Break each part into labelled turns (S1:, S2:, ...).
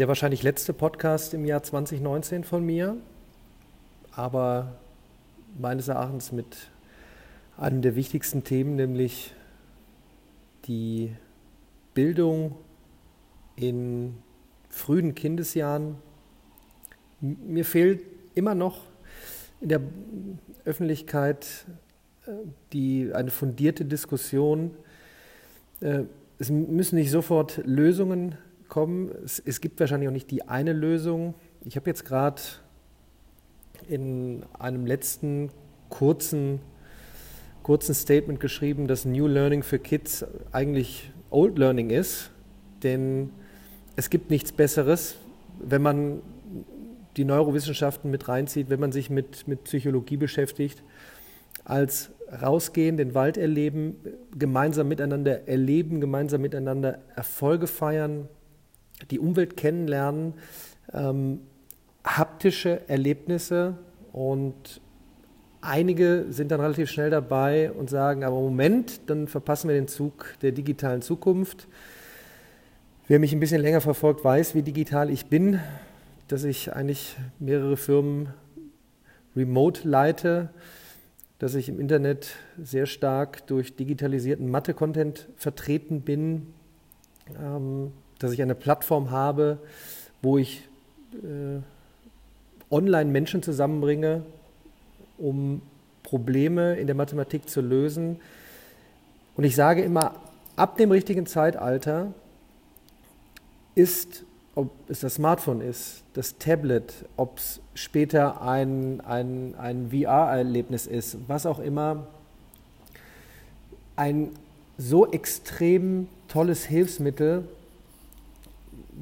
S1: der wahrscheinlich letzte Podcast im Jahr 2019 von mir, aber meines Erachtens mit einem der wichtigsten Themen, nämlich die Bildung in frühen Kindesjahren. Mir fehlt immer noch in der Öffentlichkeit äh, die, eine fundierte Diskussion. Äh, es müssen nicht sofort Lösungen kommen. Es, es gibt wahrscheinlich auch nicht die eine Lösung. Ich habe jetzt gerade in einem letzten kurzen, kurzen Statement geschrieben, dass New Learning für Kids eigentlich Old Learning ist, denn es gibt nichts Besseres, wenn man die Neurowissenschaften mit reinzieht, wenn man sich mit, mit Psychologie beschäftigt, als rausgehen, den Wald erleben, gemeinsam miteinander erleben, gemeinsam miteinander Erfolge feiern, die Umwelt kennenlernen, ähm, haptische Erlebnisse und einige sind dann relativ schnell dabei und sagen, aber Moment, dann verpassen wir den Zug der digitalen Zukunft. Wer mich ein bisschen länger verfolgt, weiß, wie digital ich bin, dass ich eigentlich mehrere Firmen remote leite, dass ich im Internet sehr stark durch digitalisierten Mathe-Content vertreten bin, ähm, dass ich eine Plattform habe, wo ich äh, online Menschen zusammenbringe, um Probleme in der Mathematik zu lösen. Und ich sage immer, ab dem richtigen Zeitalter ist, ob es das Smartphone ist, das Tablet, ob es später ein, ein, ein VR-Erlebnis ist, was auch immer, ein so extrem tolles Hilfsmittel,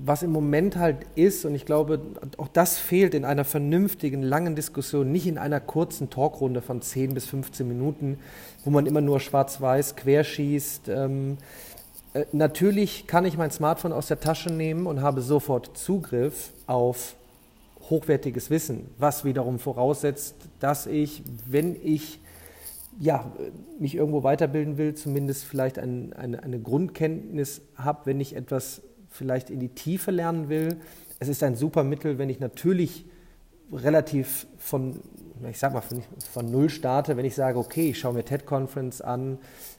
S1: was im Moment halt ist, und ich glaube, auch das fehlt in einer vernünftigen, langen Diskussion, nicht in einer kurzen Talkrunde von 10 bis 15 Minuten, wo man immer nur schwarz-weiß querschießt. Ähm, äh, natürlich kann ich mein Smartphone aus der Tasche nehmen und habe sofort Zugriff auf hochwertiges Wissen, was wiederum voraussetzt, dass ich, wenn ich ja, mich irgendwo weiterbilden will, zumindest vielleicht ein, eine, eine Grundkenntnis habe, wenn ich etwas vielleicht in die Tiefe lernen will. Es ist ein super Mittel, wenn ich natürlich relativ von, ich sag mal, von, von Null starte, wenn ich sage, okay, ich schaue mir TED-Conference an,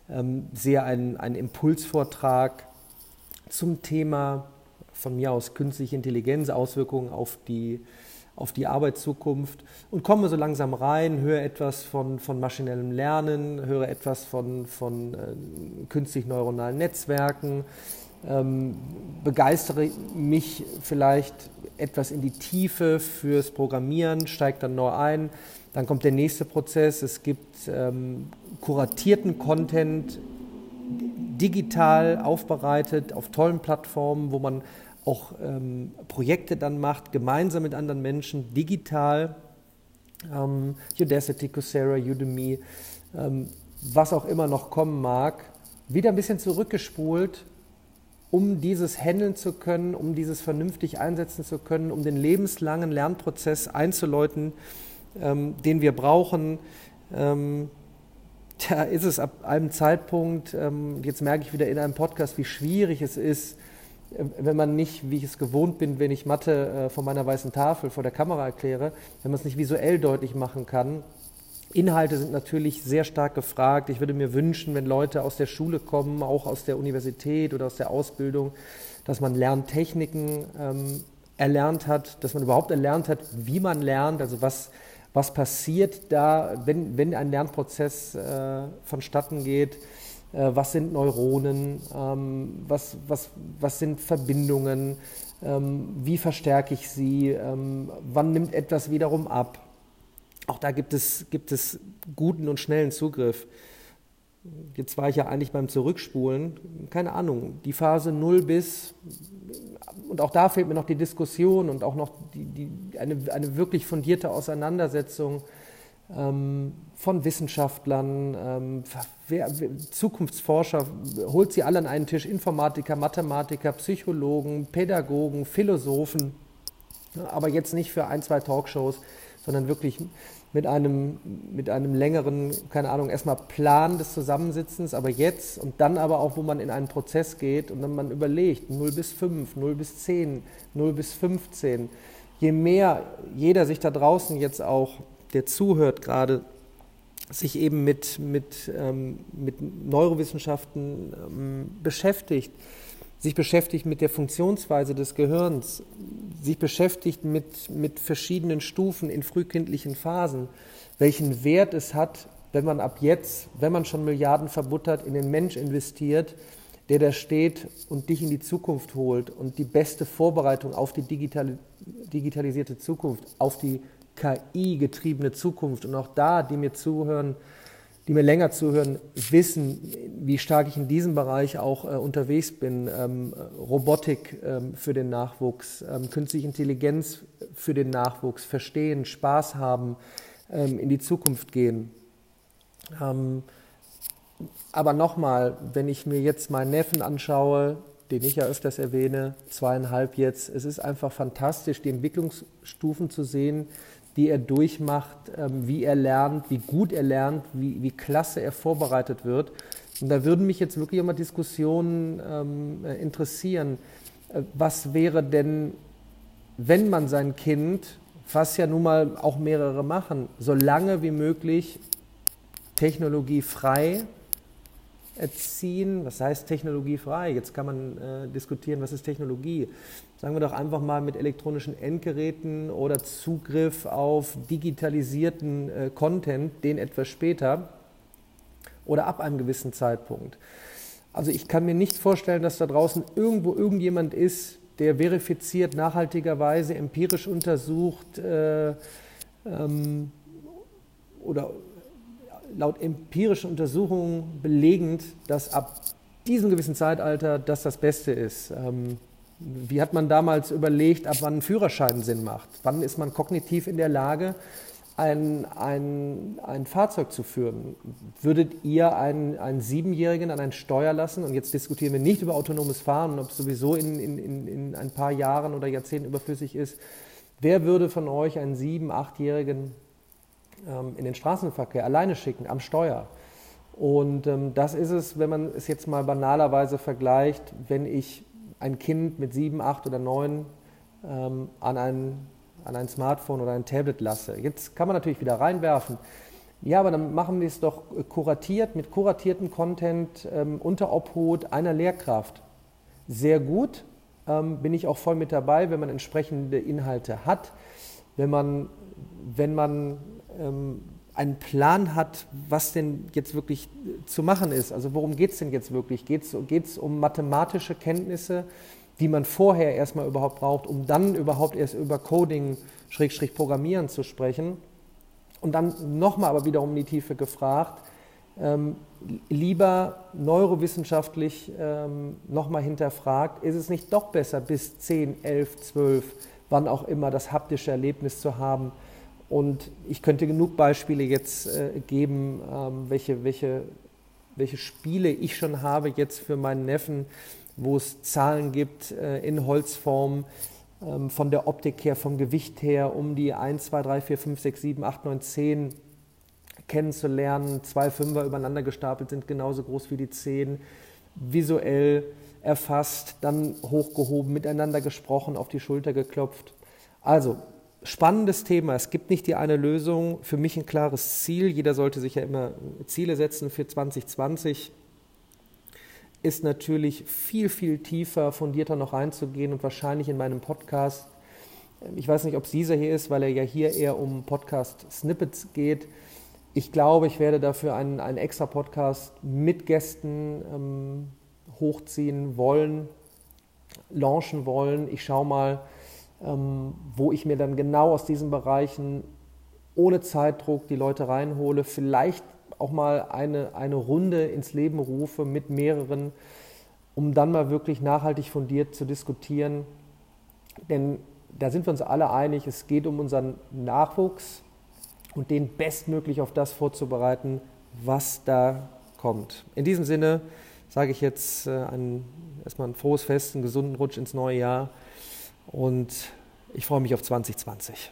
S1: ähm, sehe einen, einen Impulsvortrag zum Thema von mir aus künstliche Intelligenz, Auswirkungen auf die, auf die Arbeitszukunft und komme so langsam rein, höre etwas von, von maschinellem Lernen, höre etwas von, von äh, künstlich neuronalen Netzwerken, ähm, begeistere mich vielleicht etwas in die Tiefe fürs Programmieren, steige dann neu ein. Dann kommt der nächste Prozess. Es gibt ähm, kuratierten Content, digital aufbereitet, auf tollen Plattformen, wo man auch ähm, Projekte dann macht, gemeinsam mit anderen Menschen, digital. Ähm, Udacity, Coursera, Udemy, ähm, was auch immer noch kommen mag, wieder ein bisschen zurückgespult um dieses handeln zu können, um dieses vernünftig einsetzen zu können, um den lebenslangen Lernprozess einzuläuten, ähm, den wir brauchen. Ähm, da ist es ab einem Zeitpunkt, ähm, jetzt merke ich wieder in einem Podcast, wie schwierig es ist, äh, wenn man nicht, wie ich es gewohnt bin, wenn ich Mathe äh, von meiner weißen Tafel vor der Kamera erkläre, wenn man es nicht visuell deutlich machen kann, Inhalte sind natürlich sehr stark gefragt. Ich würde mir wünschen, wenn Leute aus der Schule kommen, auch aus der Universität oder aus der Ausbildung, dass man Lerntechniken ähm, erlernt hat, dass man überhaupt erlernt hat, wie man lernt, also was, was passiert da, wenn, wenn ein Lernprozess äh, vonstatten geht. Äh, was sind Neuronen? Ähm, was, was, was sind Verbindungen? Ähm, wie verstärke ich sie? Ähm, wann nimmt etwas wiederum ab? Auch da gibt es, gibt es guten und schnellen Zugriff. Jetzt war ich ja eigentlich beim Zurückspulen, keine Ahnung, die Phase 0 bis, und auch da fehlt mir noch die Diskussion und auch noch die, die, eine, eine wirklich fundierte Auseinandersetzung ähm, von Wissenschaftlern, ähm, wer, Zukunftsforscher, holt sie alle an einen Tisch, Informatiker, Mathematiker, Psychologen, Pädagogen, Philosophen, aber jetzt nicht für ein, zwei Talkshows, sondern wirklich mit einem, mit einem längeren, keine Ahnung, erstmal Plan des Zusammensitzens, aber jetzt und dann aber auch, wo man in einen Prozess geht und dann man überlegt, 0 bis 5, 0 bis 10, 0 bis 15. Je mehr jeder sich da draußen jetzt auch, der zuhört gerade, sich eben mit, mit, ähm, mit Neurowissenschaften ähm, beschäftigt, sich beschäftigt mit der Funktionsweise des Gehirns, sich beschäftigt mit, mit verschiedenen Stufen in frühkindlichen Phasen, welchen Wert es hat, wenn man ab jetzt, wenn man schon Milliarden verbuttert, in den Mensch investiert, der da steht und dich in die Zukunft holt und die beste Vorbereitung auf die digital, digitalisierte Zukunft, auf die KI-getriebene Zukunft. Und auch da, die mir zuhören, die mir länger zuhören, wissen, wie stark ich in diesem Bereich auch äh, unterwegs bin. Ähm, Robotik ähm, für den Nachwuchs, ähm, künstliche Intelligenz für den Nachwuchs, verstehen, Spaß haben, ähm, in die Zukunft gehen. Ähm, aber nochmal, wenn ich mir jetzt meinen Neffen anschaue, den ich ja öfters erwähne, zweieinhalb jetzt, es ist einfach fantastisch, die Entwicklungsstufen zu sehen, die er durchmacht, ähm, wie er lernt, wie gut er lernt, wie, wie klasse er vorbereitet wird. Und da würden mich jetzt wirklich immer Diskussionen ähm, äh, interessieren. Äh, was wäre denn, wenn man sein Kind, was ja nun mal auch mehrere machen, so lange wie möglich technologiefrei erziehen. Was heißt technologiefrei? Jetzt kann man äh, diskutieren, was ist Technologie? Sagen wir doch einfach mal mit elektronischen Endgeräten oder Zugriff auf digitalisierten äh, Content, den etwas später oder ab einem gewissen Zeitpunkt. Also ich kann mir nicht vorstellen, dass da draußen irgendwo irgendjemand ist, der verifiziert, nachhaltigerweise, empirisch untersucht äh, ähm, oder laut empirischen Untersuchungen belegend, dass ab diesem gewissen Zeitalter das das Beste ist. Ähm, wie hat man damals überlegt, ab wann ein Führerschein Sinn macht? Wann ist man kognitiv in der Lage, ein, ein, ein Fahrzeug zu führen? Würdet ihr einen, einen Siebenjährigen an ein Steuer lassen? Und jetzt diskutieren wir nicht über autonomes Fahren und ob es sowieso in, in, in ein paar Jahren oder Jahrzehnten überflüssig ist. Wer würde von euch einen Sieben-, Achtjährigen in den Straßenverkehr alleine schicken, am Steuer. Und ähm, das ist es, wenn man es jetzt mal banalerweise vergleicht, wenn ich ein Kind mit sieben, acht oder neun ähm, an, ein, an ein Smartphone oder ein Tablet lasse. Jetzt kann man natürlich wieder reinwerfen. Ja, aber dann machen wir es doch kuratiert, mit kuratiertem Content ähm, unter Obhut einer Lehrkraft. Sehr gut, ähm, bin ich auch voll mit dabei, wenn man entsprechende Inhalte hat, wenn man, wenn man ähm, einen Plan hat, was denn jetzt wirklich zu machen ist. Also worum geht es denn jetzt wirklich? Geht es um mathematische Kenntnisse, die man vorher erstmal überhaupt braucht, um dann überhaupt erst über Coding, Schrägstrich Programmieren zu sprechen? Und dann nochmal aber wiederum in die Tiefe gefragt, ähm, lieber neurowissenschaftlich ähm, nochmal hinterfragt, ist es nicht doch besser, bis 10, 11, 12, wann auch immer das haptische Erlebnis zu haben, und ich könnte genug Beispiele jetzt äh, geben, ähm, welche, welche, welche Spiele ich schon habe jetzt für meinen Neffen, wo es Zahlen gibt äh, in Holzform, ähm, von der Optik her, vom Gewicht her, um die 1, 2, 3, 4, 5, 6, 7, 8, 9, 10 kennenzulernen. Zwei Fünfer übereinander gestapelt sind genauso groß wie die 10. Visuell erfasst, dann hochgehoben, miteinander gesprochen, auf die Schulter geklopft. Also spannendes Thema. Es gibt nicht die eine Lösung. Für mich ein klares Ziel. Jeder sollte sich ja immer Ziele setzen für 2020. Ist natürlich viel, viel tiefer, fundierter noch reinzugehen und wahrscheinlich in meinem Podcast. Ich weiß nicht, ob es dieser hier ist, weil er ja hier eher um Podcast-Snippets geht. Ich glaube, ich werde dafür einen, einen extra Podcast mit Gästen ähm, hochziehen wollen, launchen wollen. Ich schaue mal, wo ich mir dann genau aus diesen Bereichen ohne Zeitdruck die Leute reinhole, vielleicht auch mal eine, eine Runde ins Leben rufe mit mehreren, um dann mal wirklich nachhaltig fundiert zu diskutieren. Denn da sind wir uns alle einig, es geht um unseren Nachwuchs und den bestmöglich auf das vorzubereiten, was da kommt. In diesem Sinne sage ich jetzt äh, ein, erstmal ein frohes Fest, einen gesunden Rutsch ins neue Jahr und ich freue mich auf 2020.